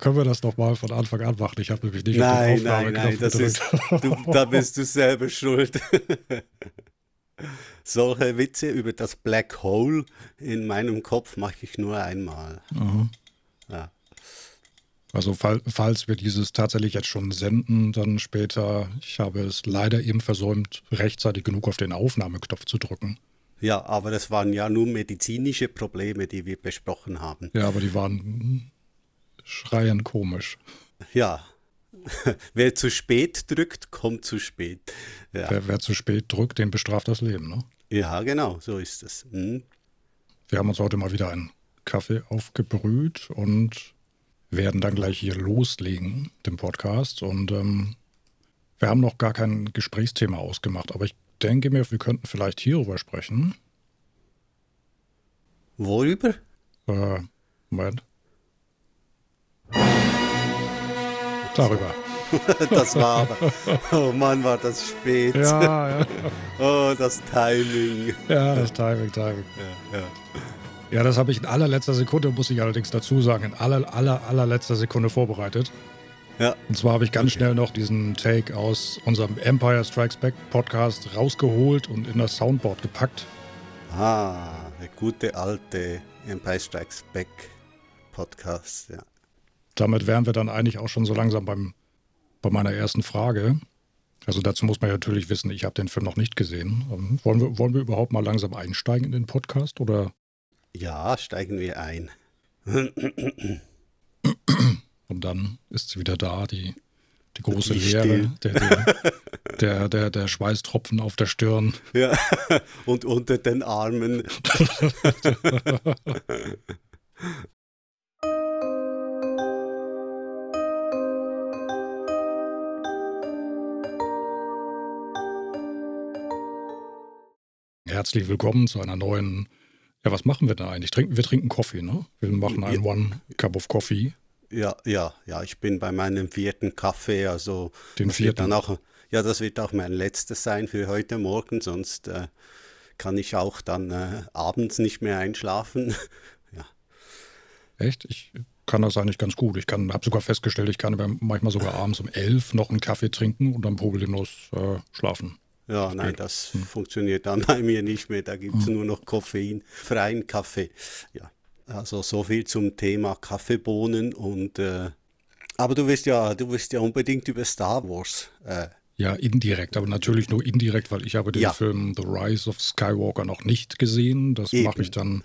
können wir das nochmal von Anfang an machen? Ich habe nämlich nicht nein, auf den Nein, nein, das ist, du, da bist du selber schuld. Solche Witze über das Black Hole in meinem Kopf mache ich nur einmal. Mhm. Ja. Also fall, falls wir dieses tatsächlich jetzt schon senden, dann später, ich habe es leider eben versäumt, rechtzeitig genug auf den Aufnahmeknopf zu drücken. Ja, aber das waren ja nur medizinische Probleme, die wir besprochen haben. Ja, aber die waren schreiend komisch. Ja. wer zu spät drückt, kommt zu spät. Ja. Wer, wer, zu spät drückt, den bestraft das Leben, ne? Ja, genau, so ist es. Mhm. Wir haben uns heute mal wieder einen Kaffee aufgebrüht und werden dann gleich hier loslegen, den Podcast. Und ähm, wir haben noch gar kein Gesprächsthema ausgemacht, aber ich denke mir, wir könnten vielleicht hierüber sprechen. Worüber? Äh, Moment. Darüber. das war aber. Oh Mann, war das spät. Ja, ja. Oh, das Timing. Ja, das Timing, Timing. Ja, ja. Ja, das habe ich in allerletzter Sekunde, muss ich allerdings dazu sagen, in aller, aller, allerletzter Sekunde vorbereitet. Ja. Und zwar habe ich ganz okay. schnell noch diesen Take aus unserem Empire Strikes Back Podcast rausgeholt und in das Soundboard gepackt. Ah, der gute alte Empire Strikes Back Podcast, ja. Damit wären wir dann eigentlich auch schon so langsam beim, bei meiner ersten Frage. Also dazu muss man ja natürlich wissen, ich habe den Film noch nicht gesehen. Ähm, wollen wir, wollen wir überhaupt mal langsam einsteigen in den Podcast oder ja, steigen wir ein. Und dann ist sie wieder da, die, die große die Leere, der, der, der, der, der Schweißtropfen auf der Stirn. Ja, und unter den Armen. Herzlich willkommen zu einer neuen ja, was machen wir da eigentlich? Trinken, wir trinken Kaffee, ne? Wir machen einen One Cup of Coffee. Ja, ja, ja, ich bin bei meinem vierten Kaffee, also den vierten. Dann auch, ja, das wird auch mein letztes sein für heute Morgen, sonst äh, kann ich auch dann äh, abends nicht mehr einschlafen. ja. Echt? Ich kann das eigentlich ganz gut. Ich habe sogar festgestellt, ich kann manchmal sogar abends um elf noch einen Kaffee trinken und dann problemlos äh, schlafen. Ja, nein, das hm. funktioniert dann bei mir nicht mehr. Da gibt es hm. nur noch koffeinfreien Kaffee. Ja, also so viel zum Thema Kaffeebohnen und äh, aber du wirst ja, du wirst ja unbedingt über Star Wars. Äh, ja, indirekt, aber natürlich nur indirekt, weil ich habe den ja. Film The Rise of Skywalker noch nicht gesehen. Das mache ich dann,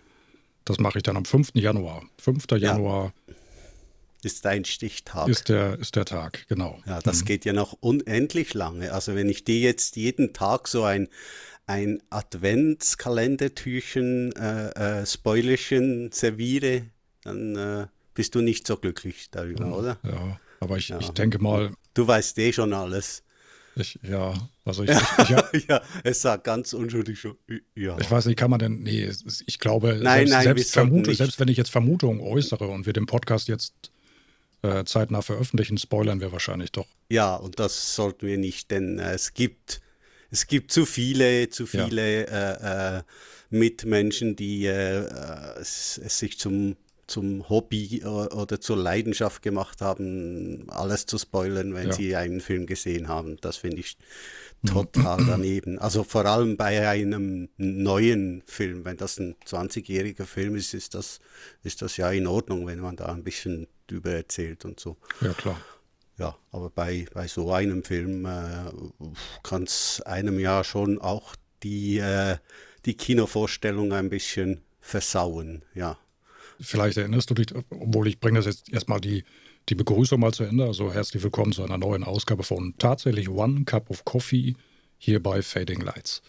das mache ich dann am 5. Januar. 5. Januar ja ist dein Stichtag. Ist der, ist der Tag, genau. Ja, das mhm. geht ja noch unendlich lange. Also wenn ich dir jetzt jeden Tag so ein, ein Adventskalendertürchen, äh, äh, Spoilerchen serviere, dann äh, bist du nicht so glücklich darüber, ja, oder? Ja, aber ich, ja. ich denke mal. Du weißt eh schon alles. Ich, ja, also ich, ich, ich ja, es sagt ganz unschuldig schon. Ja. Ich weiß nicht, kann man denn, nee, ich glaube, nein, selbst, nein, selbst, vermute, selbst wenn ich jetzt Vermutungen äußere und wir den Podcast jetzt äh, zeitnah veröffentlichen, spoilern wir wahrscheinlich doch. Ja, und das sollten wir nicht, denn äh, es gibt es gibt zu viele, zu viele ja. äh, äh, Mitmenschen, die äh, es, es, sich zum, zum Hobby oder zur Leidenschaft gemacht haben, alles zu spoilern, wenn ja. sie einen Film gesehen haben. Das finde ich total daneben. Also vor allem bei einem neuen Film, wenn das ein 20-jähriger Film ist, ist das, ist das ja in Ordnung, wenn man da ein bisschen drüber erzählt und so. Ja, klar. Ja, aber bei, bei so einem Film äh, kann es einem ja schon auch die, äh, die Kinovorstellung ein bisschen versauen, ja. Vielleicht erinnerst du dich, obwohl ich bringe das jetzt erstmal die, die Begrüßung mal zu Ende. Also herzlich willkommen zu einer neuen Ausgabe von tatsächlich One Cup of Coffee hier bei Fading Lights.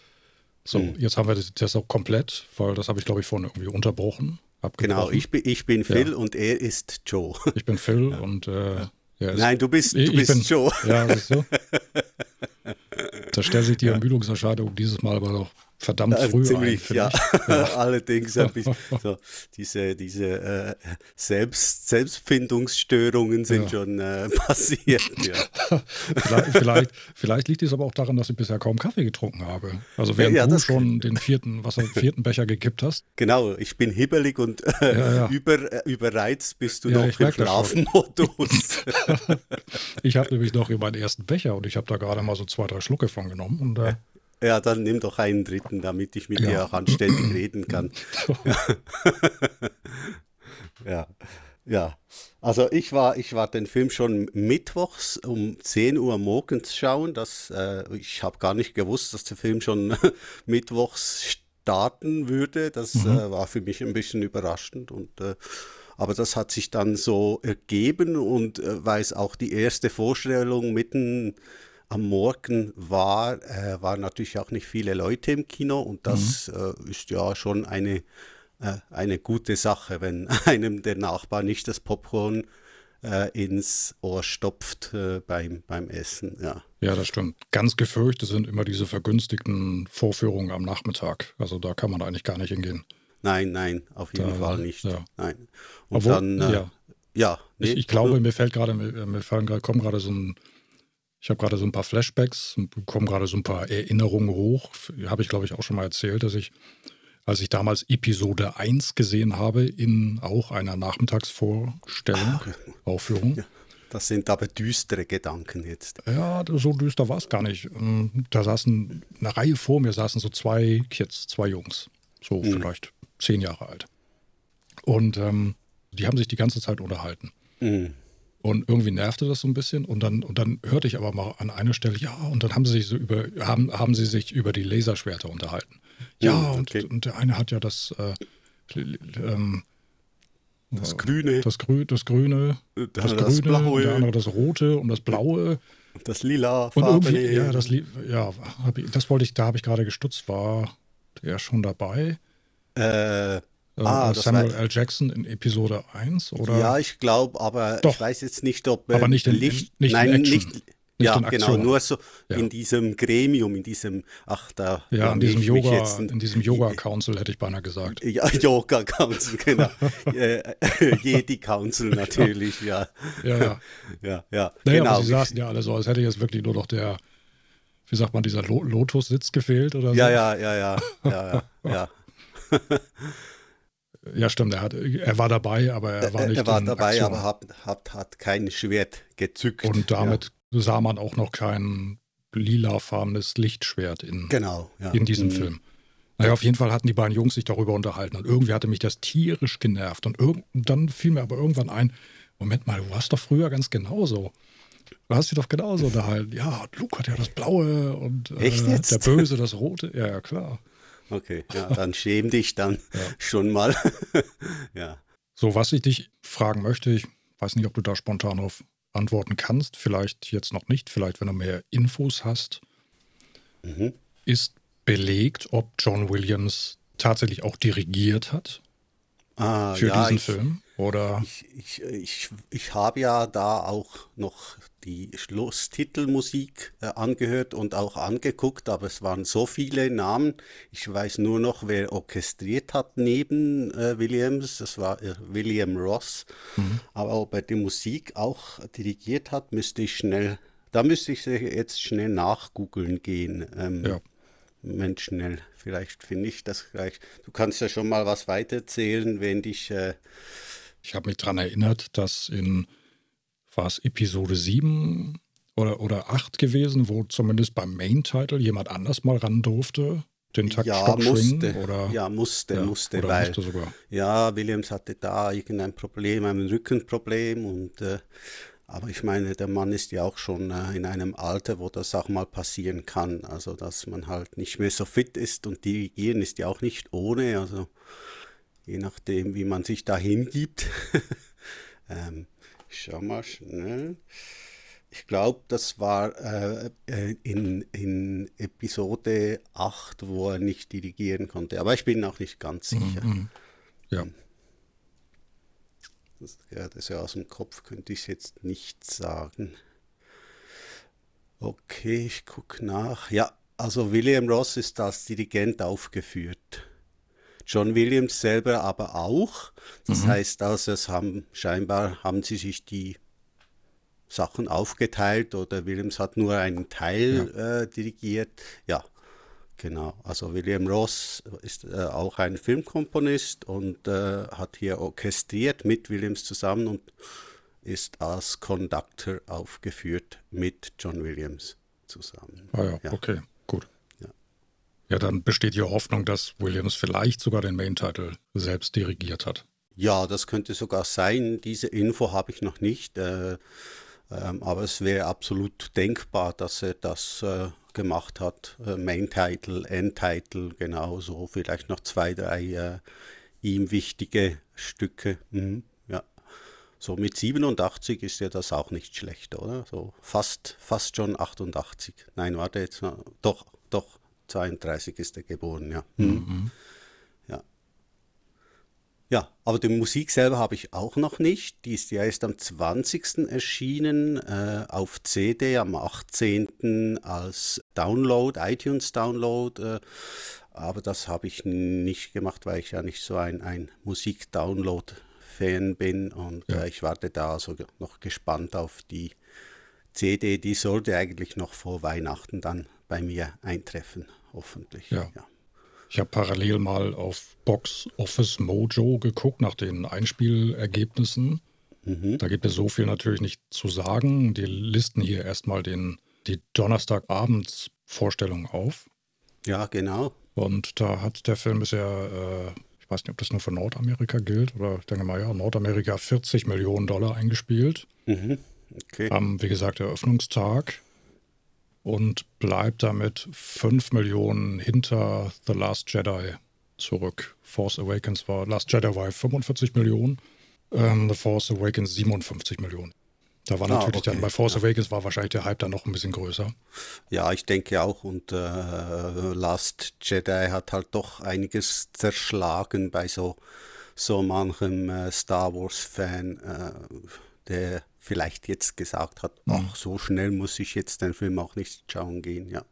So, mhm. jetzt haben wir das, das auch komplett, weil das habe ich glaube ich vorhin irgendwie unterbrochen. Genau, ich bin, ich bin Phil ja. und er ist Joe. Ich bin Phil ja. und äh, ja, Nein, du bist, du bist bin, Joe. Ja, siehst du? Da stellt sich die Ermüdungserscheinung dieses Mal aber noch verdammt äh, früh ziemlich, ein, ja. ja. Allerdings ein bisschen so, diese, diese äh, Selbst, Selbstfindungsstörungen sind ja. schon äh, passiert. Ja. vielleicht, vielleicht, vielleicht, liegt es aber auch daran, dass ich bisher kaum Kaffee getrunken habe. Also während du schon den vierten, was, vierten Becher gekippt hast. Genau, ich bin hibbelig und äh, über, äh, überreizt bist du noch im Schlafenmodus. ich habe nämlich noch meinen ersten Becher und ich habe da gerade mal so zwei, drei Schlucke von genommen. Und, äh, ja, dann nimm doch einen dritten, damit ich mit ja. dir auch anständig reden kann. ja. ja. Also ich war, ich war den Film schon mittwochs um 10 Uhr morgens schauen. Das, äh, ich habe gar nicht gewusst, dass der Film schon mittwochs starten würde. Das mhm. äh, war für mich ein bisschen überraschend. Und, äh, aber das hat sich dann so ergeben und äh, weil es auch die erste Vorstellung mitten am Morgen war, äh, waren natürlich auch nicht viele Leute im Kino und das mhm. äh, ist ja schon eine, äh, eine gute Sache, wenn einem der Nachbar nicht das Popcorn äh, ins Ohr stopft äh, beim, beim Essen. Ja. ja, das stimmt. Ganz gefürchtet sind immer diese vergünstigten Vorführungen am Nachmittag. Also da kann man eigentlich gar nicht hingehen. Nein, nein, auf jeden da, Fall nicht. Ja. Nein. Und Obwohl, dann, äh, ja. ja nee, ich, ich glaube, mir fällt gerade, mir, mir fallen gerade, kommen gerade so ein ich habe gerade so ein paar Flashbacks und bekomme gerade so ein paar Erinnerungen hoch. Habe ich, glaube ich, auch schon mal erzählt, dass ich, als ich damals Episode 1 gesehen habe, in auch einer Nachmittagsvorstellung, Ach, Aufführung. Ja, das sind aber düstere Gedanken jetzt. Ja, so düster war es gar nicht. Ähm, da saßen, eine Reihe vor mir saßen so zwei Kids, zwei Jungs. So mhm. vielleicht zehn Jahre alt. Und ähm, die haben sich die ganze Zeit unterhalten. Mhm. Und irgendwie nervte das so ein bisschen. Und dann, und dann hörte ich aber mal an einer Stelle, ja, und dann haben sie sich so über, haben, haben sie sich über die Laserschwerter unterhalten. Ja, hm, okay. und, und der eine hat ja das, äh, ähm, das Grüne. Das, Grü das Grüne. Das, das Grüne, Blaue. der andere das Rote und das Blaue. Das Lila. Und irgendwie, ja, das, ja, ich, das wollte ich, da habe ich gerade gestutzt, war der schon dabei? Äh, äh, ah, Samuel L. Jackson in Episode 1, oder? Ja, ich glaube, aber Doch. ich weiß jetzt nicht, ob. Äh, aber nicht in, Licht, nicht nein, in Action. Nicht, nicht ja, genau, nur so ja. in diesem Gremium, in diesem, ach da. Ja, in diesem Yoga, jetzt, in diesem Yoga Council hätte ich beinahe gesagt. Ja, Yoga Council, genau. Äh, Jedi Council natürlich, ja. Ja, ja. ja, ja naja, genau. aber sie saßen ja alle so, als hätte jetzt wirklich nur noch der, wie sagt man, dieser Lotus-Sitz gefehlt oder so. Ja, ja, ja, ja, ja, ja. ja. Ja, stimmt, er, hat, er war dabei, aber er war nicht Er war dabei, Aktion. aber hat, hat, hat kein Schwert gezückt. Und damit ja. sah man auch noch kein lilafarbenes Lichtschwert in, genau, ja. in diesem mhm. Film. Naja, auf jeden Fall hatten die beiden Jungs sich darüber unterhalten und irgendwie hatte mich das tierisch genervt. Und, dann fiel mir aber irgendwann ein, Moment mal, du warst doch früher ganz genauso. Du hast dich doch genauso unterhalten. Ja, Luke hat ja das Blaue und äh, der Böse das Rote. Ja, ja, klar. Okay, ja, dann schäm dich dann ja. schon mal. ja. So, was ich dich fragen möchte, ich weiß nicht, ob du da spontan auf antworten kannst, vielleicht jetzt noch nicht, vielleicht wenn du mehr Infos hast, mhm. ist belegt, ob John Williams tatsächlich auch dirigiert hat ah, für ja, diesen ich, Film? Oder? Ich, ich, ich, ich habe ja da auch noch die Schlusstitelmusik äh, angehört und auch angeguckt, aber es waren so viele Namen. Ich weiß nur noch, wer orchestriert hat neben äh, Williams. Das war äh, William Ross. Mhm. Aber ob er die Musik auch dirigiert hat, müsste ich schnell, da müsste ich jetzt schnell nachgoogeln gehen. Ähm, ja. Mensch, schnell. Vielleicht finde ich das gleich. Du kannst ja schon mal was weiterzählen, wenn dich. Äh, ich habe mich daran erinnert, dass in war es Episode 7 oder, oder 8 gewesen, wo zumindest beim Main-Title jemand anders mal ran durfte, den Takt ja, musste, oder? Ja, musste, ja, musste, weil musste sogar. ja, Williams hatte da irgendein Problem, ein Rückenproblem und äh, aber ich meine, der Mann ist ja auch schon äh, in einem Alter, wo das auch mal passieren kann. Also, dass man halt nicht mehr so fit ist und dirigieren ist ja auch nicht ohne. Also, je nachdem, wie man sich da hingibt. ähm, ich schau mal schnell. Ich glaube, das war äh, äh, in, in Episode 8, wo er nicht dirigieren konnte. Aber ich bin auch nicht ganz mhm, sicher. Mhm. Ja. Das, ja, das ja aus dem Kopf könnte ich jetzt nicht sagen. Okay, ich gucke nach. Ja, Also William Ross ist als Dirigent aufgeführt. John Williams selber aber auch. Das mhm. heißt also, es haben scheinbar haben sie sich die Sachen aufgeteilt oder Williams hat nur einen Teil ja. äh, dirigiert. Ja, genau. Also William Ross ist äh, auch ein Filmkomponist und äh, hat hier orchestriert mit Williams zusammen und ist als Conductor aufgeführt mit John Williams zusammen. Ah ja, ja. okay, gut. Ja. dann besteht die Hoffnung, dass Williams vielleicht sogar den Main-Title selbst dirigiert hat. Ja, das könnte sogar sein. Diese Info habe ich noch nicht. Äh, ähm, aber es wäre absolut denkbar, dass er das äh, gemacht hat. Äh, Main Title, End Title, genauso. Vielleicht noch zwei, drei äh, ihm wichtige Stücke. Mhm, ja. So mit 87 ist ja das auch nicht schlecht, oder? So fast, fast schon 88. Nein, warte jetzt. Doch, doch, 32 ist er geboren, ja. Mhm. Mhm. Ja, aber die Musik selber habe ich auch noch nicht. Die ist ja erst am 20. erschienen, äh, auf CD am 18. als Download, iTunes-Download. Äh, aber das habe ich nicht gemacht, weil ich ja nicht so ein, ein Musik-Download-Fan bin. Und ja. äh, ich warte da also noch gespannt auf die CD. Die sollte eigentlich noch vor Weihnachten dann bei mir eintreffen, hoffentlich. ja. ja. Ich habe parallel mal auf Box Office Mojo geguckt nach den Einspielergebnissen. Mhm. Da gibt es so viel natürlich nicht zu sagen. Die listen hier erstmal den, die Donnerstagabends-Vorstellung auf. Ja, genau. Und da hat der Film bisher, äh, ich weiß nicht, ob das nur für Nordamerika gilt, oder ich denke mal, ja, Nordamerika 40 Millionen Dollar eingespielt. Mhm. Okay. Am, wie gesagt, Eröffnungstag und bleibt damit 5 Millionen hinter The Last Jedi zurück. Force Awakens war, Last Jedi war 45 Millionen, ähm, The Force Awakens 57 Millionen. Da war ah, natürlich okay. dann bei Force ja. Awakens war wahrscheinlich der Hype dann noch ein bisschen größer. Ja, ich denke auch. Und äh, Last Jedi hat halt doch einiges zerschlagen bei so, so manchem äh, Star Wars-Fan, äh, der vielleicht jetzt gesagt hat, mhm. ach, so schnell muss ich jetzt den Film auch nicht schauen gehen, ja.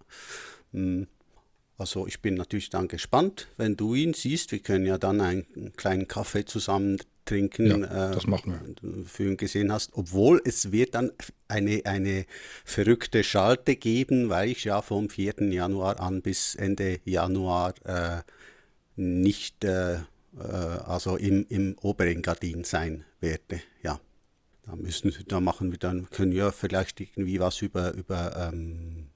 Hm. Also ich bin natürlich dann gespannt, wenn du ihn siehst. Wir können ja dann einen kleinen Kaffee zusammen trinken, ja, das machen wir. wenn du Film gesehen hast. Obwohl es wird dann eine, eine verrückte Schalte geben, weil ich ja vom 4. Januar an bis Ende Januar äh, nicht äh, äh, also im, im Oberengadin sein werde. Ja. Da müssen, da machen wir dann, können wir vielleicht irgendwie was über, über, ähm,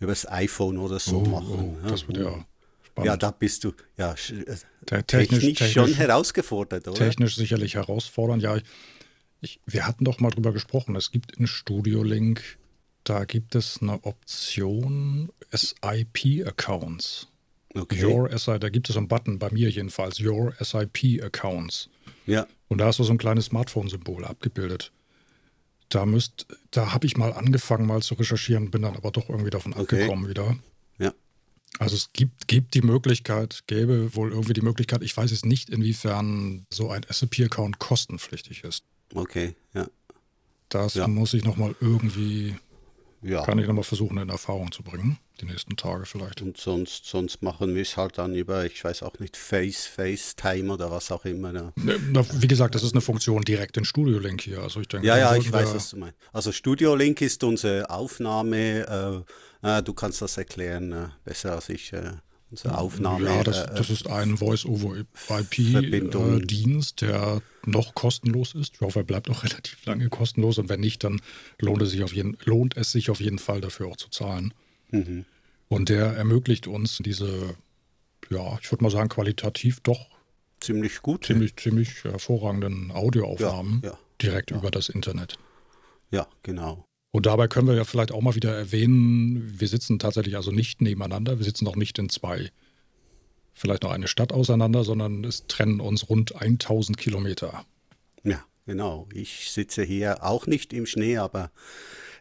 über das iPhone oder so oh, machen. Oh, das wird ja spannend. Ja, da bist du ja äh, technisch, technisch, schon herausgefordert, oder? Technisch sicherlich herausfordernd, ja. Ich, wir hatten doch mal drüber gesprochen. Es gibt in Studio Link, da gibt es eine Option SIP-Accounts. Okay. Your SI, da gibt es einen Button, bei mir jedenfalls, Your SIP-Accounts. Ja. Und da hast du so ein kleines Smartphone-Symbol abgebildet. Da müsst, da habe ich mal angefangen, mal zu recherchieren, bin dann aber doch irgendwie davon okay. abgekommen wieder. Ja. Also es gibt, gibt die Möglichkeit, gäbe wohl irgendwie die Möglichkeit, ich weiß jetzt nicht, inwiefern so ein SAP-Account kostenpflichtig ist. Okay, ja. Das ja. muss ich nochmal irgendwie ja. kann ich nochmal versuchen, in Erfahrung zu bringen, die nächsten Tage vielleicht. Und sonst, sonst machen wir es halt dann über, ich weiß auch nicht, Face, FaceTime oder was auch immer. Ja. Ne, wie gesagt, das ist eine Funktion direkt in Studio Link hier. Also ich denke, ja, ja, ich weiß, was du meinst. Also Studio Link ist unsere Aufnahme, äh, äh, du kannst das erklären, äh, besser als ich. Äh, unsere Aufnahme. Ja, das, äh, das ist ein Voice-over-IP-Dienst, der noch kostenlos ist. Ich hoffe, er bleibt auch relativ lange kostenlos und wenn nicht, dann lohnt es sich auf jeden, lohnt es sich auf jeden Fall dafür auch zu zahlen. Mhm. Und der ermöglicht uns diese, ja, ich würde mal sagen, qualitativ doch ziemlich gut, ziemlich, ziemlich hervorragenden Audioaufnahmen ja, ja, direkt ja. über das Internet. Ja, genau. Und dabei können wir ja vielleicht auch mal wieder erwähnen, wir sitzen tatsächlich also nicht nebeneinander, wir sitzen auch nicht in zwei, vielleicht noch eine Stadt auseinander, sondern es trennen uns rund 1000 Kilometer. Ja, genau. Ich sitze hier auch nicht im Schnee, aber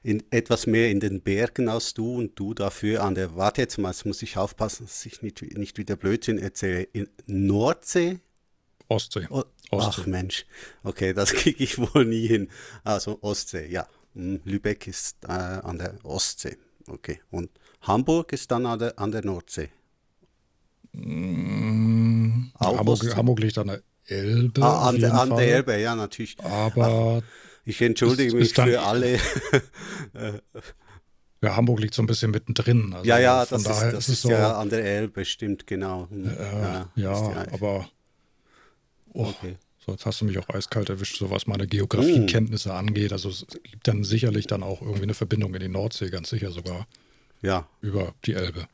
in, etwas mehr in den Bergen als du und du dafür an der, warte jetzt mal, jetzt muss ich aufpassen, dass ich nicht, nicht wieder Blödsinn erzähle, in Nordsee? Ostsee. O Ostsee. Ach Mensch, okay, das kriege ich wohl nie hin. Also Ostsee, ja. Lübeck ist äh, an der Ostsee. Okay. Und Hamburg ist dann an der, an der Nordsee. Mm, Hamburg, Hamburg, liegt an der Elbe. Ah, an, der, an der Elbe, ja, natürlich. Aber. Ich entschuldige ist, mich ist für alle. ja, Hamburg liegt so ein bisschen mittendrin. Also ja, ja, das, ist, das ist, so, ja an der Elbe, stimmt, genau. Hm, ja, ja aber. Oh, okay. So, jetzt hast du mich auch eiskalt erwischt, so was meine Geografiekenntnisse mm. angeht. Also es gibt dann sicherlich dann auch irgendwie eine Verbindung in die Nordsee, ganz sicher sogar. Ja. Über die Elbe.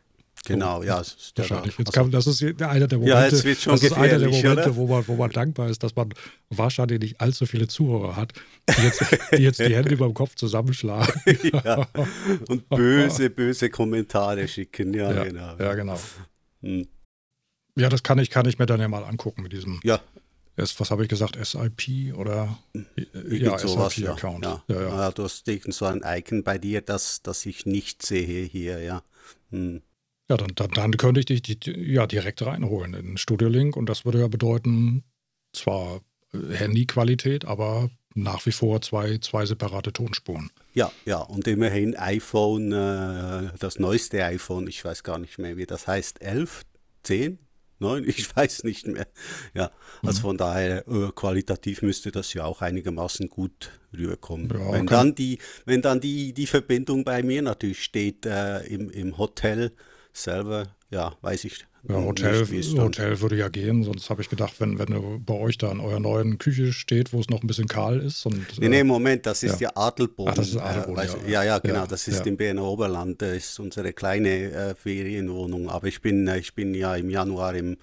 Genau, so, ja. Ist wahrscheinlich. Jetzt kann, das ist einer der Momente, ja, das ist einer der Momente wo, man, wo man dankbar ist, dass man wahrscheinlich nicht allzu viele Zuhörer hat, die jetzt die, jetzt die Hände über dem Kopf zusammenschlagen. ja. Und böse, böse Kommentare schicken. Ja, ja genau. Ja, genau. Hm. Ja, das kann ich, kann ich mir dann ja mal angucken mit diesem. Ja, was habe ich gesagt, SIP oder ja, SIP-Account. Ja. Ja. Ja, du hast so ein Icon bei dir, das, das ich nicht sehe hier, ja. Hm. Ja, dann, dann, dann, könnte ich dich die, ja, direkt reinholen in Studio Link und das würde ja bedeuten, zwar äh, Handyqualität, aber nach wie vor zwei, zwei separate Tonspuren. Ja, ja, und immerhin iPhone, äh, das neueste iPhone, ich weiß gar nicht mehr, wie das heißt, 11, 10, neun, ich weiß nicht mehr. Ja, also mhm. von daher äh, qualitativ müsste das ja auch einigermaßen gut rüberkommen. Ja, wenn dann die, wenn dann die, die Verbindung bei mir natürlich steht äh, im, im Hotel selber, ja, weiß ich. Ja, Hotel, nicht, Hotel würde ja gehen, sonst habe ich gedacht, wenn, wenn bei euch da in eurer neuen Küche steht, wo es noch ein bisschen kahl ist. Und, nee, nee, äh, Moment, das ist ja, ja Adelboden. Das ist Adelboden, äh, ja. ja. ja, genau, das ist im Berner Oberland, das ist unsere kleine äh, Ferienwohnung. Aber ich bin, äh, ich bin ja im Januar im,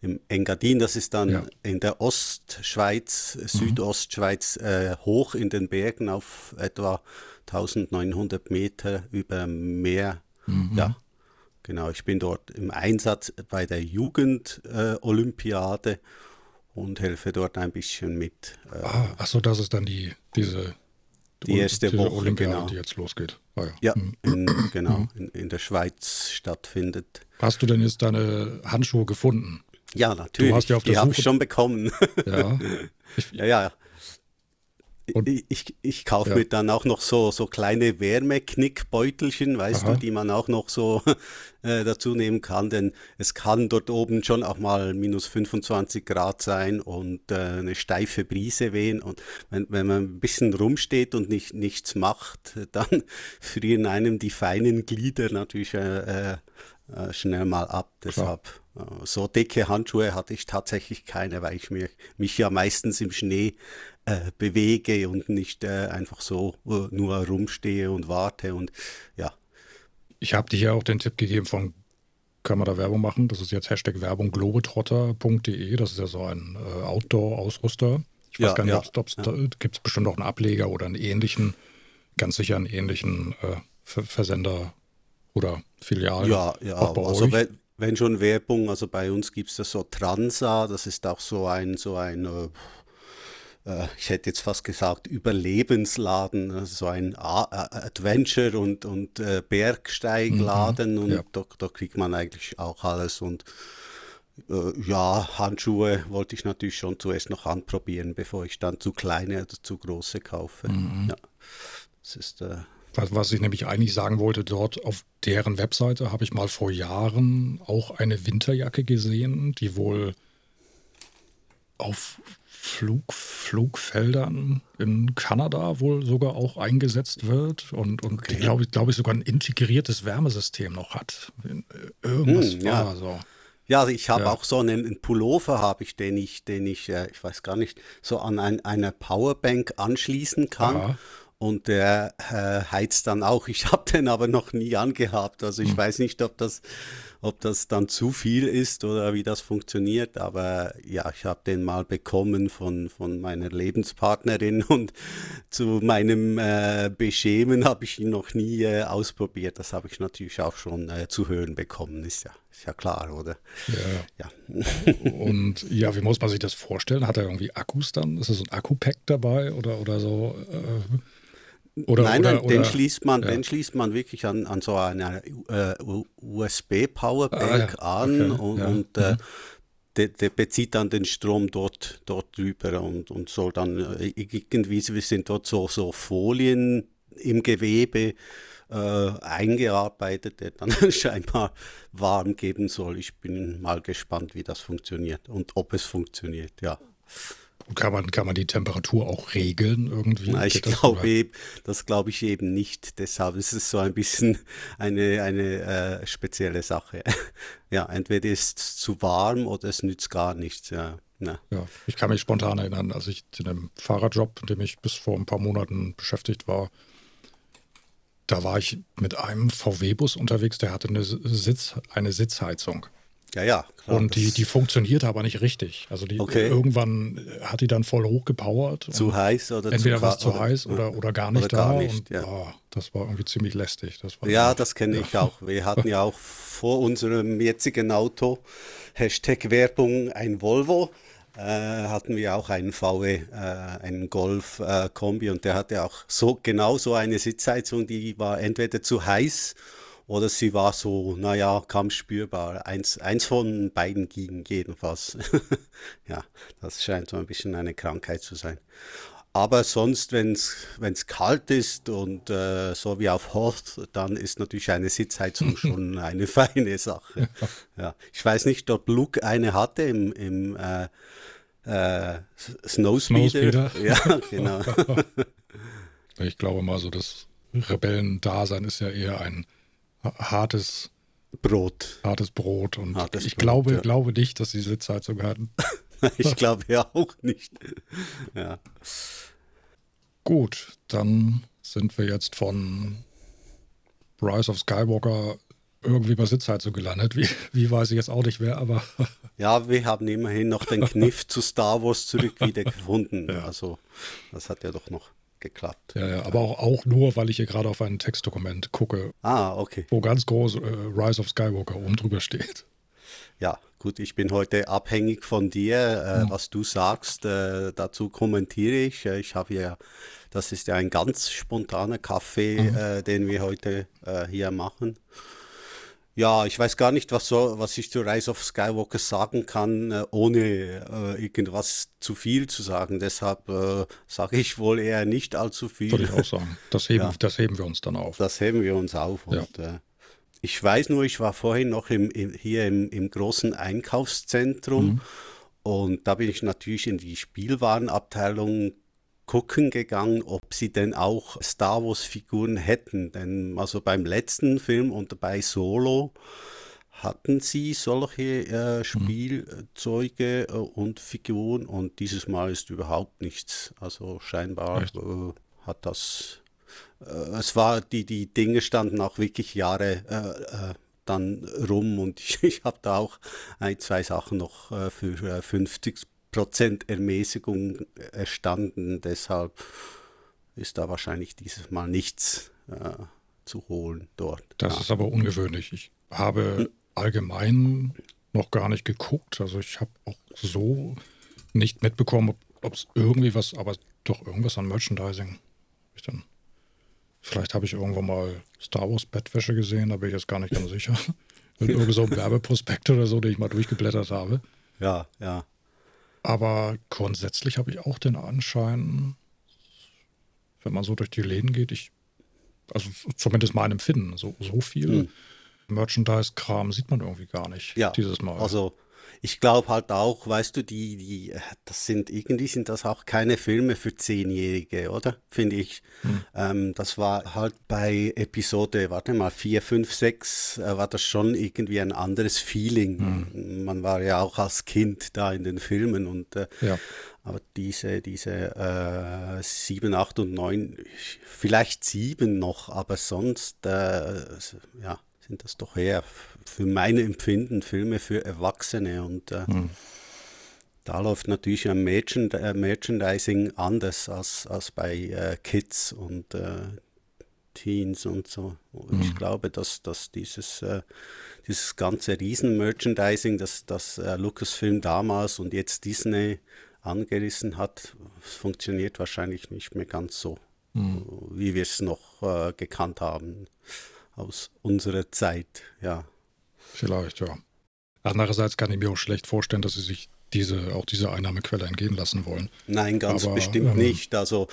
im Engadin, das ist dann in der Ostschweiz, mhm. Südostschweiz, äh, hoch in den Bergen auf etwa 1900 Meter über Meer. Mhm. Ja, Genau, ich bin dort im Einsatz bei der Jugend-Olympiade äh, und helfe dort ein bisschen mit. Äh, ah, achso, das ist dann die, diese, die erste diese Woche, Olympiade, genau. die jetzt losgeht. Ah, ja, ja mhm. in, genau, mhm. in, in, der Schweiz stattfindet. Hast du denn jetzt deine Handschuhe gefunden? Ja, natürlich. Du hast ja auf die habe ich schon bekommen. Ja. Ich, ja, ja. Und, ich, ich, kaufe ja. mir dann auch noch so, so kleine Wärmeknickbeutelchen, weißt Aha. du, die man auch noch so äh, dazu nehmen kann, denn es kann dort oben schon auch mal minus 25 Grad sein und äh, eine steife Brise wehen und wenn, wenn man ein bisschen rumsteht und nicht, nichts macht, dann frieren einem die feinen Glieder natürlich äh, äh, schnell mal ab. Deshalb äh, so dicke Handschuhe hatte ich tatsächlich keine, weil ich mich, mich ja meistens im Schnee äh, bewege und nicht äh, einfach so äh, nur rumstehe und warte und ja. Ich habe dir ja auch den Tipp gegeben von kann man da Werbung machen? Das ist jetzt Hashtag Werbung globetrotter.de. Das ist ja so ein äh, Outdoor-Ausrüster. Ich weiß ja, gar nicht, ja, ob es ja. gibt es bestimmt auch einen Ableger oder einen ähnlichen, ganz sicher einen ähnlichen äh, Versender oder Filial. Ja, ja. also wenn, wenn, schon Werbung, also bei uns gibt es das so Transa, das ist auch so ein, so ein äh, äh, ich hätte jetzt fast gesagt, Überlebensladen, also so ein Adventure- und, und äh, Bergsteigladen mhm, und ja. da, da, kriegt man eigentlich auch alles und äh, ja, Handschuhe wollte ich natürlich schon zuerst noch anprobieren, bevor ich dann zu kleine oder zu große kaufe. Mhm. Ja, das ist äh, was, ich nämlich eigentlich sagen wollte, dort auf deren Webseite habe ich mal vor Jahren auch eine Winterjacke gesehen, die wohl auf Flug, Flugfeldern in Kanada wohl sogar auch eingesetzt wird und, und okay. glaube ich, glaube ich, sogar ein integriertes Wärmesystem noch hat. Irgendwas hm, ja. so. Ja, also ich habe ja. auch so einen, einen Pullover, habe ich, den ich, den ich, äh, ich weiß gar nicht, so an ein, eine Powerbank anschließen kann. Aha. Und der äh, heizt dann auch. Ich habe den aber noch nie angehabt. Also ich hm. weiß nicht, ob das ob das dann zu viel ist oder wie das funktioniert. Aber ja, ich habe den mal bekommen von, von meiner Lebenspartnerin und zu meinem äh, Beschämen habe ich ihn noch nie äh, ausprobiert. Das habe ich natürlich auch schon äh, zu hören bekommen, ist ja, ist ja klar, oder? Ja. ja. und ja, wie muss man sich das vorstellen? Hat er irgendwie Akkus dann? Ist das so ein Akku-Pack dabei oder, oder so? Oder, Nein, oder, den, oder, schließt man, ja. den schließt man wirklich an, an so einer äh, USB-Powerbank ah, ja. an okay. und, ja. und äh, mhm. der, der, bezieht dann den Strom dort, dort drüber und, und soll dann äh, irgendwie, wir sind dort so, so Folien im Gewebe, äh, eingearbeitet, der dann scheinbar warm geben soll. Ich bin mal gespannt, wie das funktioniert und ob es funktioniert, ja. Kann man, kann man die Temperatur auch regeln irgendwie? Na, ich glaube eben, das glaube ich eben nicht. Deshalb ist es so ein bisschen eine, eine äh, spezielle Sache. ja, entweder ist es zu warm oder es nützt gar nichts. Ja. Ja. ja. ich kann mich spontan erinnern, als ich in einem Fahrradjob, in dem ich bis vor ein paar Monaten beschäftigt war, da war ich mit einem VW-Bus unterwegs, der hatte eine, Sitz, eine Sitzheizung. Ja, ja. Klar, und die, die funktioniert aber nicht richtig. Also die okay. irgendwann hat die dann voll hochgepowert. Zu heiß oder Entweder war es zu heiß oder, oder gar nicht oder da. Gar nicht, und, ja. oh, das war irgendwie ziemlich lästig. Das ja, das kenne ich auch. Wir hatten ja auch vor unserem jetzigen Auto, Hashtag Werbung, ein Volvo. Äh, hatten wir auch einen VW, äh, einen Golf äh, und der hatte auch so genau so eine Sitzheizung, die war entweder zu heiß oder sie war so, naja, kaum spürbar. Eins, eins von beiden ging jedenfalls. ja, das scheint so ein bisschen eine Krankheit zu sein. Aber sonst, wenn es kalt ist und äh, so wie auf Holz, dann ist natürlich eine Sitzheizung schon eine feine Sache. Ja. Ich weiß nicht, ob Luke eine hatte im, im äh, äh, Snowspeeder. Snowspeeder. Ja, genau. ich glaube mal so, das Rebellen-Dasein ist ja eher ein hartes Brot. Hartes Brot. Und hartes ich Brot, glaube, ja. glaube nicht, dass sie Sitzheizung hatten. ich glaube ja auch nicht. ja. Gut, dann sind wir jetzt von Rise of Skywalker irgendwie bei Sitzheizung gelandet. Wie, wie weiß ich jetzt auch nicht wer, aber. ja, wir haben immerhin noch den Kniff zu Star Wars zurück wieder gefunden. Ja. Also, das hat ja doch noch geklappt. Ja, ja, aber auch, auch nur, weil ich hier gerade auf ein Textdokument gucke. Ah, okay. Wo ganz groß äh, Rise of Skywalker oben drüber steht. Ja, gut, ich bin heute abhängig von dir, äh, mhm. was du sagst. Äh, dazu kommentiere ich. Äh, ich habe ja, das ist ja ein ganz spontaner Kaffee, mhm. Den wir heute äh, hier machen. Ja, ich weiß gar nicht, was, so, was ich zu Rise of Skywalker sagen kann, äh, ohne äh, irgendwas zu viel zu sagen. Deshalb äh, sage ich wohl eher nicht allzu viel. Würde ich auch sagen. Das heben, ja. das heben wir uns dann auf. Das heben wir uns auf. Ja. Und, äh, ich weiß nur, ich war vorhin noch im, im hier im, im, großen Einkaufszentrum mhm. und da bin ich natürlich in die Spielwarenabteilung gucken gegangen, ob sie denn auch Star Wars-Figuren hätten. Denn also beim letzten Film und bei Solo hatten sie solche äh, mhm. Spielzeuge äh, und Figuren und dieses Mal ist überhaupt nichts. Also scheinbar äh, hat das. Äh, es war, die, die Dinge standen auch wirklich Jahre äh, äh, dann rum und ich, ich habe da auch ein, zwei Sachen noch für 50 Prozent Ermäßigung erstanden. Deshalb ist da wahrscheinlich dieses Mal nichts äh, zu holen dort. Das ja. ist aber ungewöhnlich. Ich habe hm. allgemein noch gar nicht geguckt. Also ich habe auch so nicht mitbekommen, ob es irgendwie was, aber doch irgendwas an Merchandising. Ich dann, vielleicht habe ich irgendwo mal Star Wars Bettwäsche gesehen, da bin ich jetzt gar nicht ganz sicher. Mit irgend so einem Werbeprospekt oder so, den ich mal durchgeblättert habe. Ja, ja. Aber grundsätzlich habe ich auch den Anschein, wenn man so durch die Läden geht, ich, also zumindest mein Empfinden, so, so viel hm. Merchandise-Kram sieht man irgendwie gar nicht ja, dieses Mal. Also ich glaube halt auch, weißt du, die, die, das sind irgendwie sind das auch keine Filme für Zehnjährige, oder? Finde ich. Hm. Ähm, das war halt bei Episode, warte mal, 4, 5, 6, äh, war das schon irgendwie ein anderes Feeling. Hm. Man war ja auch als Kind da in den Filmen und äh, ja. aber diese, diese äh, 7, 8 und 9, vielleicht 7 noch, aber sonst, äh, ja sind das doch eher für meine Empfinden Filme für Erwachsene und äh, hm. da läuft natürlich ein Merchand äh, Merchandising anders als, als bei äh, Kids und äh, Teens und so. Und ich hm. glaube, dass, dass dieses, äh, dieses ganze Riesen-Merchandising, das, das äh, Lucasfilm damals und jetzt Disney angerissen hat, funktioniert wahrscheinlich nicht mehr ganz so, mhm. wie wir es noch gekannt haben aus unserer Zeit, ja. Vielleicht, ja. Andererseits kann ich mir auch schlecht vorstellen, dass sie sich diese, auch diese Einnahmequelle entgehen lassen wollen. Nein, ganz aber, bestimmt ähm, nicht. Also,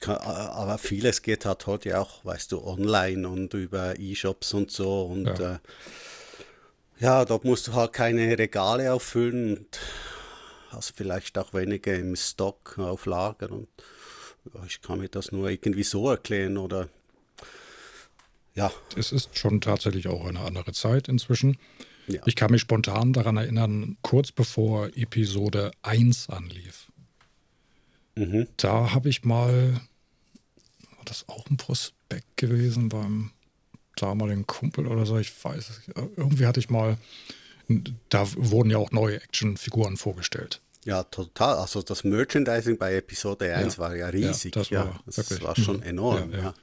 kann, aber vieles geht halt heute auch, weißt du, online und über E-Shops und so. Und ja. Äh, ja, dort musst du halt keine Regale auffüllen und hast vielleicht auch weniger im Stock auf Lager. Und ja, ich kann mir das nur irgendwie so erklären oder ja. Es ist schon tatsächlich auch eine andere Zeit inzwischen. Ja. Ich kann mich spontan daran erinnern, kurz bevor Episode 1 anlief. Mhm. Da habe ich mal, war das auch ein Prospekt gewesen beim damaligen Kumpel oder so, ich weiß es. Irgendwie hatte ich mal, da wurden ja auch neue Actionfiguren vorgestellt. Ja, total. Also das Merchandising bei Episode 1 ja. war ja riesig. Ja, das war, ja, das war schon enorm. Ja,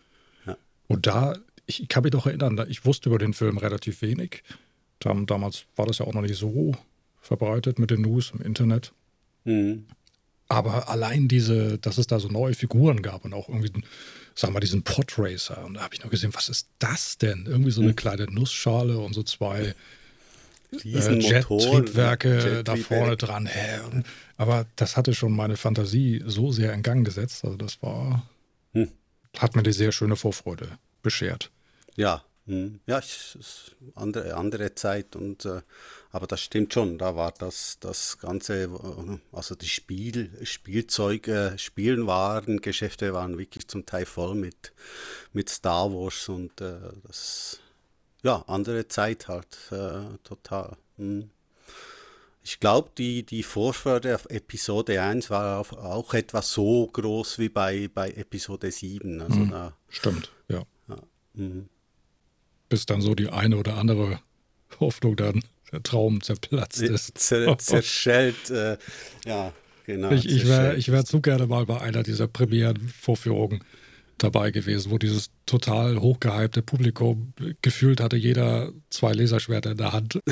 Und da, ich kann mich doch erinnern, ich wusste über den Film relativ wenig. Damals war das ja auch noch nicht so verbreitet mit den News im Internet. Mhm. Aber allein diese, dass es da so neue Figuren gab und auch irgendwie, sagen wir mal, diesen Podracer. Und da habe ich noch gesehen, was ist das denn? Irgendwie so eine mhm. kleine Nussschale und so zwei äh, Jet-Triebwerke Jet da vorne dran. Hä? Aber das hatte schon meine Fantasie so sehr in Gang gesetzt. Also das war, hm. hat mir eine sehr schöne Vorfreude beschert. Ja, hm. Ja, es ist andere, andere Zeit und äh, aber das stimmt schon, da war das, das Ganze, äh, also die Spiel, Spielzeuge, Spielenwarengeschäfte waren wirklich zum Teil voll mit, mit Star Wars und äh, das, ja, andere Zeit halt, äh, total. Hm. Ich glaube, die, die Vorfreude auf Episode 1 war auch, auch etwas so groß wie bei, bei Episode 7. Also mhm. da, Stimmt, ja. ja hm bis dann so die eine oder andere Hoffnung dann der Traum zerplatzt ist. Zer, zerschellt, äh, ja, genau. Ich, ich wäre wär zu gerne mal bei einer dieser Premierenvorführungen dabei gewesen, wo dieses total hochgehypte Publikum gefühlt hatte, jeder zwei Laserschwerter in der Hand.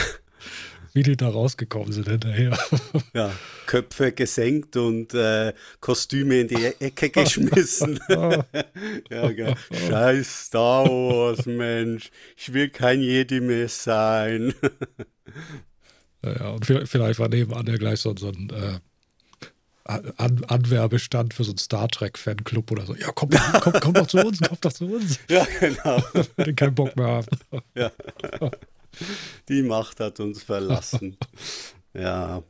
wie die da rausgekommen sind hinterher. Ja, Köpfe gesenkt und äh, Kostüme in die Ecke geschmissen. ja, geil. Scheiß Star Wars, Mensch. Ich will kein Jedi mehr sein. ja, und vielleicht war nebenan ja gleich so, so ein äh, an Anwerbestand für so einen Star Trek-Fanclub oder so. Ja, komm, komm, komm doch zu uns, komm doch zu uns. Ja, genau. Wenn die keinen Bock mehr haben. Ja. Die Macht hat uns verlassen. ja.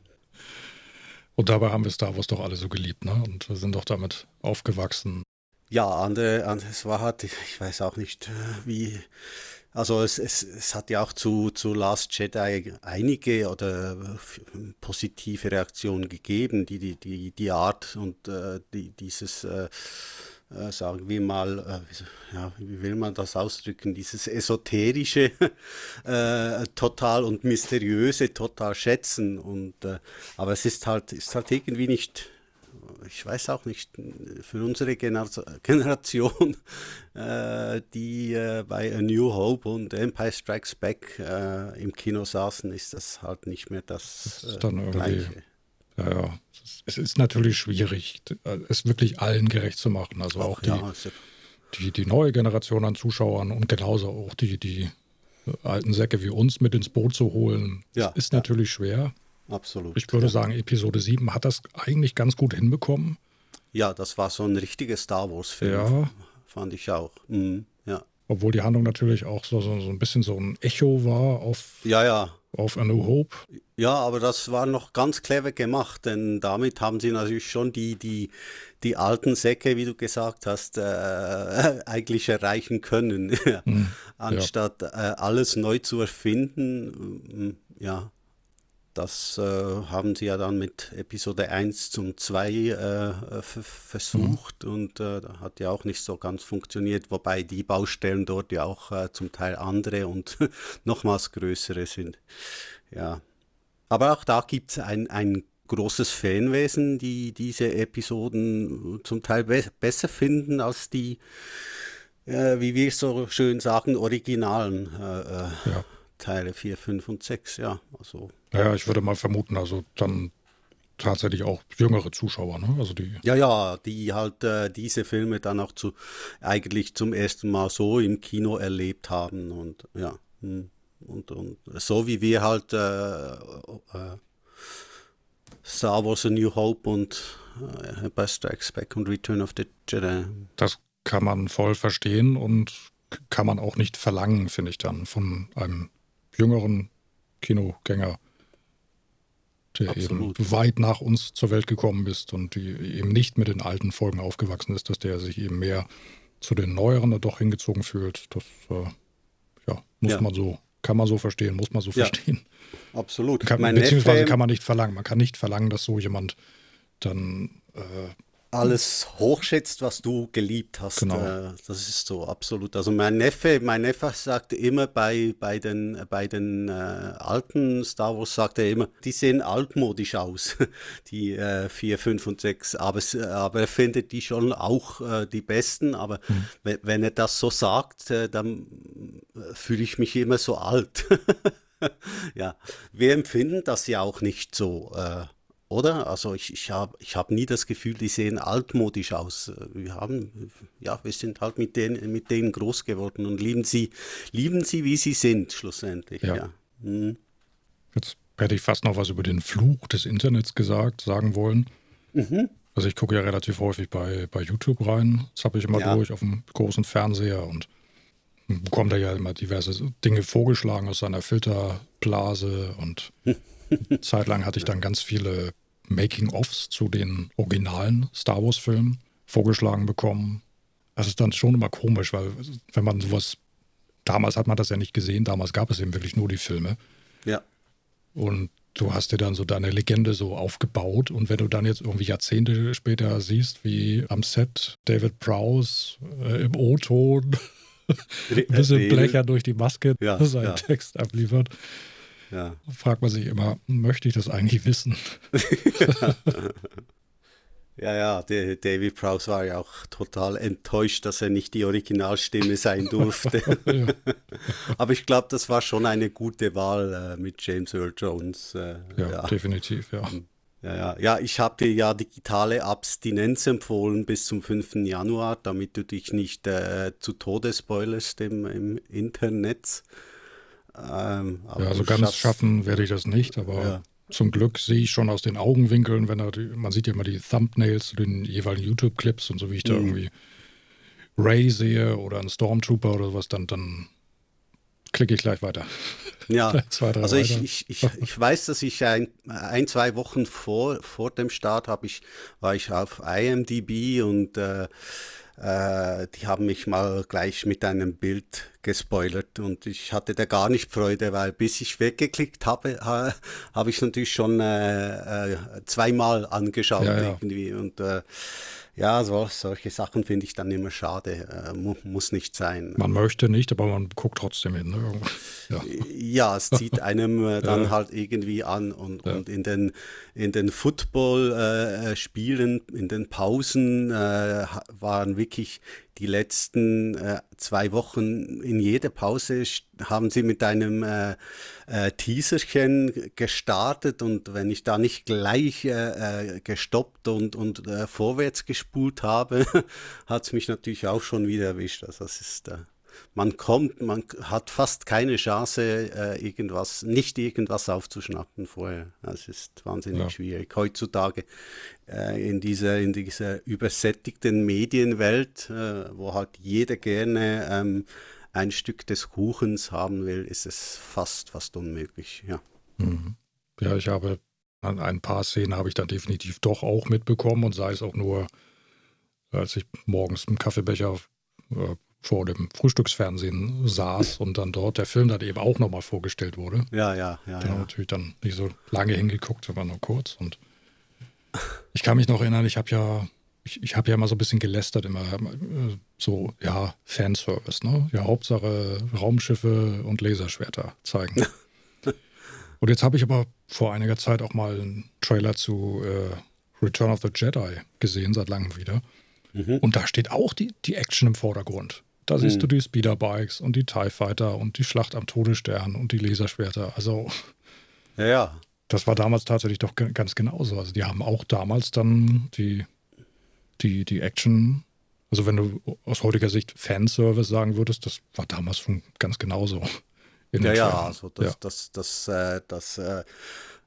Und dabei haben wir Star Wars doch alle so geliebt, ne? Und sind doch damit aufgewachsen. Ja, andere, es war halt, ich weiß auch nicht, äh, wie. Also es, es, es hat ja auch zu, zu Last Jedi einige oder äh, positive Reaktionen gegeben, die die, die, die Art und äh, die, dieses äh, äh, sagen wir mal, äh, ja, wie will man das ausdrücken, dieses esoterische äh, total und mysteriöse total schätzen. Und, äh, aber es ist halt, ist halt irgendwie nicht, ich weiß auch nicht, für unsere Gener Generation, äh, die äh, bei A New Hope und Empire Strikes Back im Kino saßen, ist das halt nicht mehr das, das Gleiche. Ja, ja. Es ist natürlich schwierig, es wirklich allen gerecht zu machen. Also auch, auch die, ja, die, die neue Generation an Zuschauern und genauso auch die, die alten Säcke wie uns mit ins Boot zu holen. Ja, ist natürlich schwer. Absolut. Ich würde sagen, Episode 7 hat das eigentlich ganz gut hinbekommen. Ja, das war so ein richtiger Star Wars-Film. Ja. Fand ich auch. Mhm, ja. Obwohl die Handlung natürlich auch so, so, so ein bisschen so ein Echo war auf. Ja, ja auf A New Hope. Ja, aber das war noch ganz clever gemacht, denn damit haben sie natürlich schon die, die, die alten Säcke, wie du gesagt hast, äh, eigentlich erreichen können. mhm, Anstatt ja. äh, alles neu zu erfinden, mm, ja, das äh, haben sie ja dann mit Episode 1 zum 2 äh, versucht mhm. und äh, hat ja auch nicht so ganz funktioniert, wobei die Baustellen dort ja auch äh, zum Teil andere und nochmals größere sind. Ja. Aber auch da gibt es ein, ein großes Fanwesen, die diese Episoden zum Teil be besser finden als die, äh, wie wir so schön sagen, originalen äh, ja. Teile 4, 5 und 6. Ja, also naja, ich würde mal vermuten, also dann tatsächlich auch jüngere Zuschauer, ne? Also die. Ja, ja, die halt äh, diese Filme dann auch zu eigentlich zum ersten Mal so im Kino erlebt haben und ja. Hm, und, und so wie wir halt äh, äh, Star Wars A New Hope und äh, Empire Strikes Back und Return of the Jedi. Das kann man voll verstehen und kann man auch nicht verlangen, finde ich dann, von einem jüngeren Kinogänger, der Absolut. eben weit nach uns zur Welt gekommen ist und die eben nicht mit den alten Folgen aufgewachsen ist, dass der sich eben mehr zu den neueren doch hingezogen fühlt. Das äh, ja, muss ja. man so, kann man so verstehen, muss man so ja. verstehen. Absolut. Kann, beziehungsweise kann man nicht verlangen. Man kann nicht verlangen, dass so jemand dann äh, alles hochschätzt, was du geliebt hast. Genau. Äh, das ist so absolut. Also mein Neffe, mein Neffe sagte immer bei, bei den, bei den äh, alten Star Wars, sagte er immer, die sehen altmodisch aus, die äh, 4, 5 und 6. Aber, aber er findet die schon auch äh, die besten. Aber mhm. wenn er das so sagt, äh, dann äh, fühle ich mich immer so alt. ja, wir empfinden das ja auch nicht so. Äh, oder? Also ich, ich habe ich hab nie das Gefühl, die sehen altmodisch aus. Wir haben, ja, wir sind halt mit denen, mit denen groß geworden und lieben sie, lieben sie, wie sie sind, schlussendlich. Ja. ja. Hm. Jetzt hätte ich fast noch was über den Fluch des Internets gesagt, sagen wollen. Mhm. Also ich gucke ja relativ häufig bei, bei YouTube rein. Das habe ich immer ja. durch auf dem großen Fernseher und bekommt da ja immer diverse Dinge vorgeschlagen aus seiner Filterblase und Zeitlang hatte ich dann ganz viele Making-ofs zu den originalen Star Wars-Filmen vorgeschlagen bekommen. Das ist dann schon immer komisch, weil wenn man sowas, damals hat man das ja nicht gesehen, damals gab es eben wirklich nur die Filme. Ja. Und du hast dir dann so deine Legende so aufgebaut und wenn du dann jetzt irgendwie Jahrzehnte später siehst, wie am Set David Prowse äh, im O-Ton ein bisschen Blecher durch die Maske ja, seinen ja. Text abliefert, ja. Fragt man sich immer, möchte ich das eigentlich wissen? ja, ja, der David Prowse war ja auch total enttäuscht, dass er nicht die Originalstimme sein durfte. Aber ich glaube, das war schon eine gute Wahl äh, mit James Earl Jones. Äh, ja, ja, definitiv, ja. Hm. Ja, ja. ja, ich habe dir ja digitale Abstinenz empfohlen bis zum 5. Januar, damit du dich nicht äh, zu Tode spoilerst im, im Internet. Ähm, ja, also ganz schaffen werde ich das nicht, aber ja. zum Glück sehe ich schon aus den Augenwinkeln, wenn er, man sieht ja immer die Thumbnails zu den jeweiligen YouTube-Clips und so wie ich da mhm. irgendwie Ray sehe oder einen Stormtrooper oder sowas, dann, dann klicke ich gleich weiter. Ja, zwei, also ich, ich, ich, ich, weiß, dass ich ein, ein, zwei Wochen vor, vor dem Start habe ich, war ich auf IMDb und äh, äh, die haben mich mal gleich mit einem Bild gespoilert und ich hatte da gar nicht Freude, weil bis ich weggeklickt habe, ha, habe ich natürlich schon äh, äh, zweimal angeschaut ja, ja. irgendwie und äh, ja, so, solche Sachen finde ich dann immer schade. Äh, mu muss nicht sein. Man möchte nicht, aber man guckt trotzdem hin. Ne? Ja. ja. es zieht einem äh, dann ja. halt irgendwie an. Und, ja. und in den, in den Football-Spielen, äh, in den Pausen äh, waren wirklich die letzten äh, zwei Wochen in jeder Pause haben sie mit einem äh, äh, Teaserchen gestartet und wenn ich da nicht gleich äh, äh, gestoppt und, und äh, vorwärts gespult habe, hat es mich natürlich auch schon wieder erwischt. Also das ist man kommt, man hat fast keine Chance, äh, irgendwas, nicht irgendwas aufzuschnappen vorher. Das ist wahnsinnig ja. schwierig. Heutzutage äh, in, dieser, in dieser übersättigten Medienwelt, äh, wo halt jeder gerne ähm, ein Stück des Kuchens haben will, ist es fast, fast unmöglich. Ja, mhm. ja ich habe an ein paar Szenen habe ich dann definitiv doch auch mitbekommen und sei es auch nur, als ich morgens im Kaffeebecher äh, vor dem Frühstücksfernsehen saß und dann dort der Film dann eben auch nochmal vorgestellt wurde. Ja, ja, ja. Den ja. natürlich dann nicht so lange hingeguckt, sondern nur kurz. Und ich kann mich noch erinnern, ich habe ja, ich, ich habe ja immer so ein bisschen gelästert, immer äh, so, ja, Fanservice, ne? Ja, Hauptsache Raumschiffe und Laserschwerter zeigen. und jetzt habe ich aber vor einiger Zeit auch mal einen Trailer zu äh, Return of the Jedi gesehen, seit langem wieder. Mhm. Und da steht auch die, die Action im Vordergrund. Da siehst mhm. du die Speederbikes und die TIE Fighter und die Schlacht am Todesstern und die Laserschwerter. Also. Ja, ja. Das war damals tatsächlich doch ganz genauso. Also die haben auch damals dann die, die, die Action, also wenn du aus heutiger Sicht Fanservice sagen würdest, das war damals schon ganz genauso. ja, ja, also das, ja. das, das, äh, das, äh,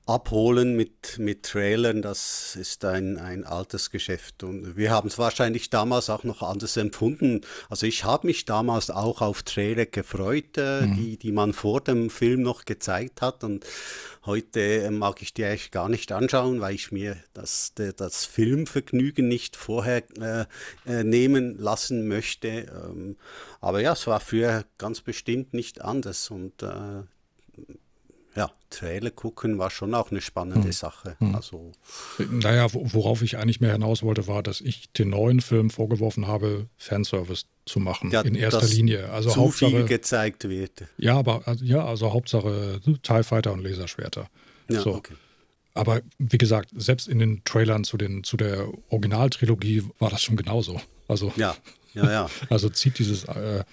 abholen mit, mit Trailern, das ist ein, ein altes Geschäft. Und wir haben es wahrscheinlich damals auch noch anders empfunden. Also ich habe mich damals auch auf Trailer gefreut, äh, mhm. die, die man vor dem Film noch gezeigt hat. Und heute mag ich die eigentlich gar nicht anschauen, weil ich mir das, das Filmvergnügen nicht vorher äh, äh, nehmen lassen möchte. Ähm, aber ja, es war früher ganz bestimmt nicht anders. Und äh, ja, Trailer gucken war schon auch eine spannende hm. Sache. Hm. Also, naja, worauf ich eigentlich mehr hinaus wollte, war, dass ich den neuen Film vorgeworfen habe, Fanservice zu machen. Ja, in erster Linie. Also zu Hauptsache, viel gezeigt wird. Ja, aber also, ja, also Hauptsache TIE Fighter und Laserschwerter. Ja, so. okay. Aber wie gesagt, selbst in den Trailern zu, den, zu der Originaltrilogie war das schon genauso. Also, ja, ja, ja. also zieht dieses äh,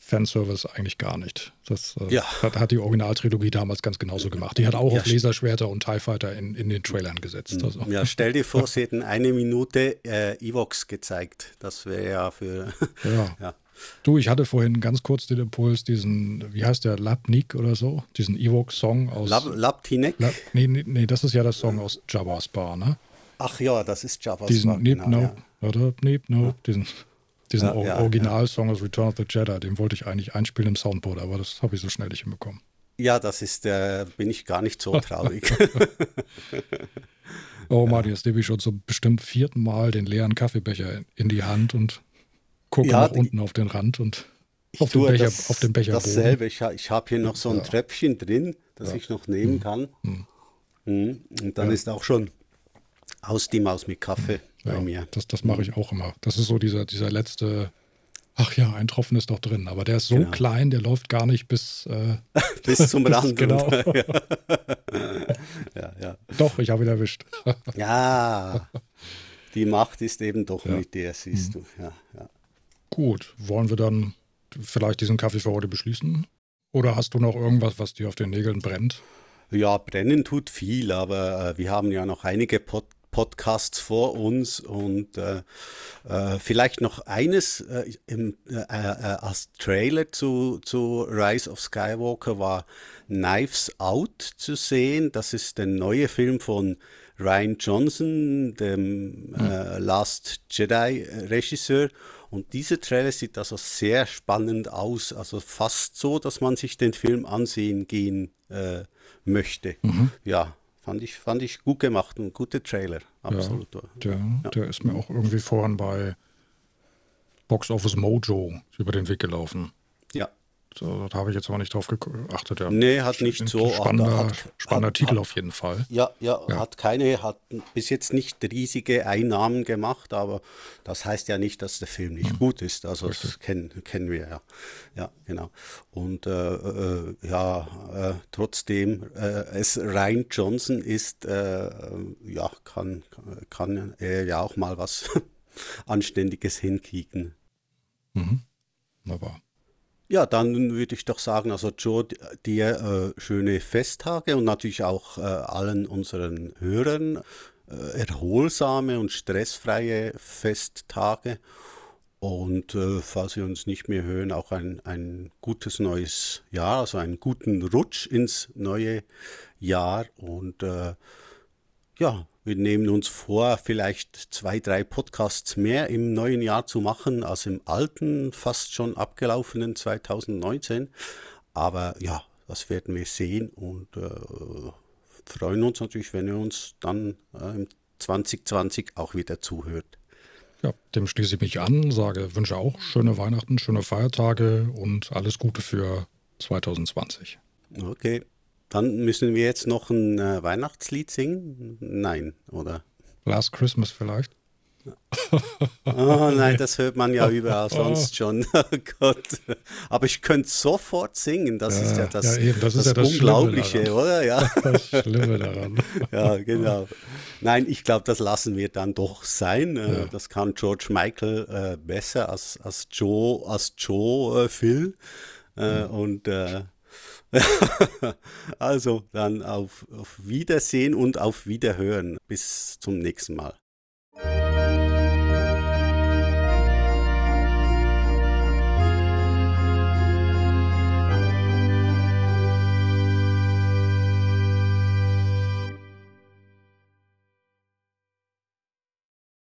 Fanservice eigentlich gar nicht. Das äh, ja. hat, hat, die Originaltrilogie damals ganz genauso gemacht. Die hat auch ja. auf Laserschwerter und TIE Fighter in, in den Trailern gesetzt. Mhm. Also. Ja, stell dir vor, sie hätten eine Minute äh, Evox gezeigt. Das wäre ja für. Ja. ja. Du, ich hatte vorhin ganz kurz den Impuls, diesen, wie heißt der, Labnik oder so? Diesen Evox-Song aus. Lab, Labtinek? Lab, nee, nee, nee, das ist ja der Song aus Jabba's Bar, ne? Ach ja, das ist Jabba's diesen Bar. Diesen genau, Neep, ja. oder? Neep, Nope, diesen. Diesen ja, ja, Originalsong aus Return of the Jedi, den wollte ich eigentlich einspielen im Soundboard, aber das habe ich so schnell nicht hinbekommen. Ja, das ist, äh, bin ich gar nicht so traurig. oh Mann, jetzt nehme ich schon zum bestimmt vierten Mal den leeren Kaffeebecher in die Hand und gucke ja, nach unten auf den Rand und auf den, Becher, das, auf den Becher. Dasselbe, ich, ich habe hier noch so ein ja. Tröpfchen drin, das ja. ich noch nehmen hm. kann. Hm. Und dann ist auch schon aus die Maus mit Kaffee ja, bei mir. Das, das mache ich auch immer. Das ist so dieser, dieser letzte, ach ja, ein Tropfen ist doch drin, aber der ist so genau. klein, der läuft gar nicht bis, äh, bis zum Rand. genau. ja, ja. Doch, ich habe ihn erwischt. ja, die Macht ist eben doch ja. mit dir, siehst mhm. du. Ja, ja. Gut, wollen wir dann vielleicht diesen Kaffee für heute beschließen? Oder hast du noch irgendwas, was dir auf den Nägeln brennt? Ja, brennen tut viel, aber äh, wir haben ja noch einige Podcasts Podcasts vor uns und äh, äh, vielleicht noch eines äh, im, äh, äh, als Trailer zu, zu Rise of Skywalker war Knives Out zu sehen. Das ist der neue Film von Ryan Johnson, dem mhm. Last Jedi Regisseur. Und dieser Trailer sieht also sehr spannend aus, also fast so, dass man sich den Film ansehen gehen möchte. Mhm. Ja, Fand ich, fand ich gut gemacht, ein guter Trailer, absolut. Ja, der, ja. der ist mir auch irgendwie vorhin bei Box Office Mojo über den Weg gelaufen. So, da habe ich jetzt aber nicht drauf geachtet. Ja. Nee, hat nicht so. Spannender, hat, spannender hat, Titel hat, auf jeden Fall. Ja, ja, ja, hat keine, hat bis jetzt nicht riesige Einnahmen gemacht, aber das heißt ja nicht, dass der Film nicht hm. gut ist. Also Richtig. das kennen, kennen wir ja. Ja, genau. Und äh, äh, ja, äh, trotzdem, äh, es Ryan Johnson ist, äh, ja, kann, kann er ja auch mal was Anständiges hinkriegen. Mhm. Wunderbar. Ja, dann würde ich doch sagen, also Joe, dir äh, schöne Festtage und natürlich auch äh, allen unseren Hörern äh, erholsame und stressfreie Festtage. Und äh, falls wir uns nicht mehr hören, auch ein, ein gutes neues Jahr, also einen guten Rutsch ins neue Jahr. Und äh, ja, wir nehmen uns vor, vielleicht zwei, drei Podcasts mehr im neuen Jahr zu machen als im alten, fast schon abgelaufenen 2019. Aber ja, das werden wir sehen und äh, freuen uns natürlich, wenn ihr uns dann äh, im 2020 auch wieder zuhört. Ja, dem schließe ich mich an, sage, wünsche auch schöne Weihnachten, schöne Feiertage und alles Gute für 2020. Okay. Dann müssen wir jetzt noch ein äh, Weihnachtslied singen? Nein, oder? Last Christmas vielleicht? oh nein, das hört man ja überall sonst schon. Oh Gott. Aber ich könnte sofort singen. Das ja, ist ja das, ja, das, das, ja das Unglaubliche, oder? Ja. Das Schlimme daran. ja, genau. Nein, ich glaube, das lassen wir dann doch sein. Äh, ja. Das kann George Michael äh, besser als, als Joe, als Joe äh, Phil. Äh, und äh, also dann auf, auf Wiedersehen und auf Wiederhören. Bis zum nächsten Mal.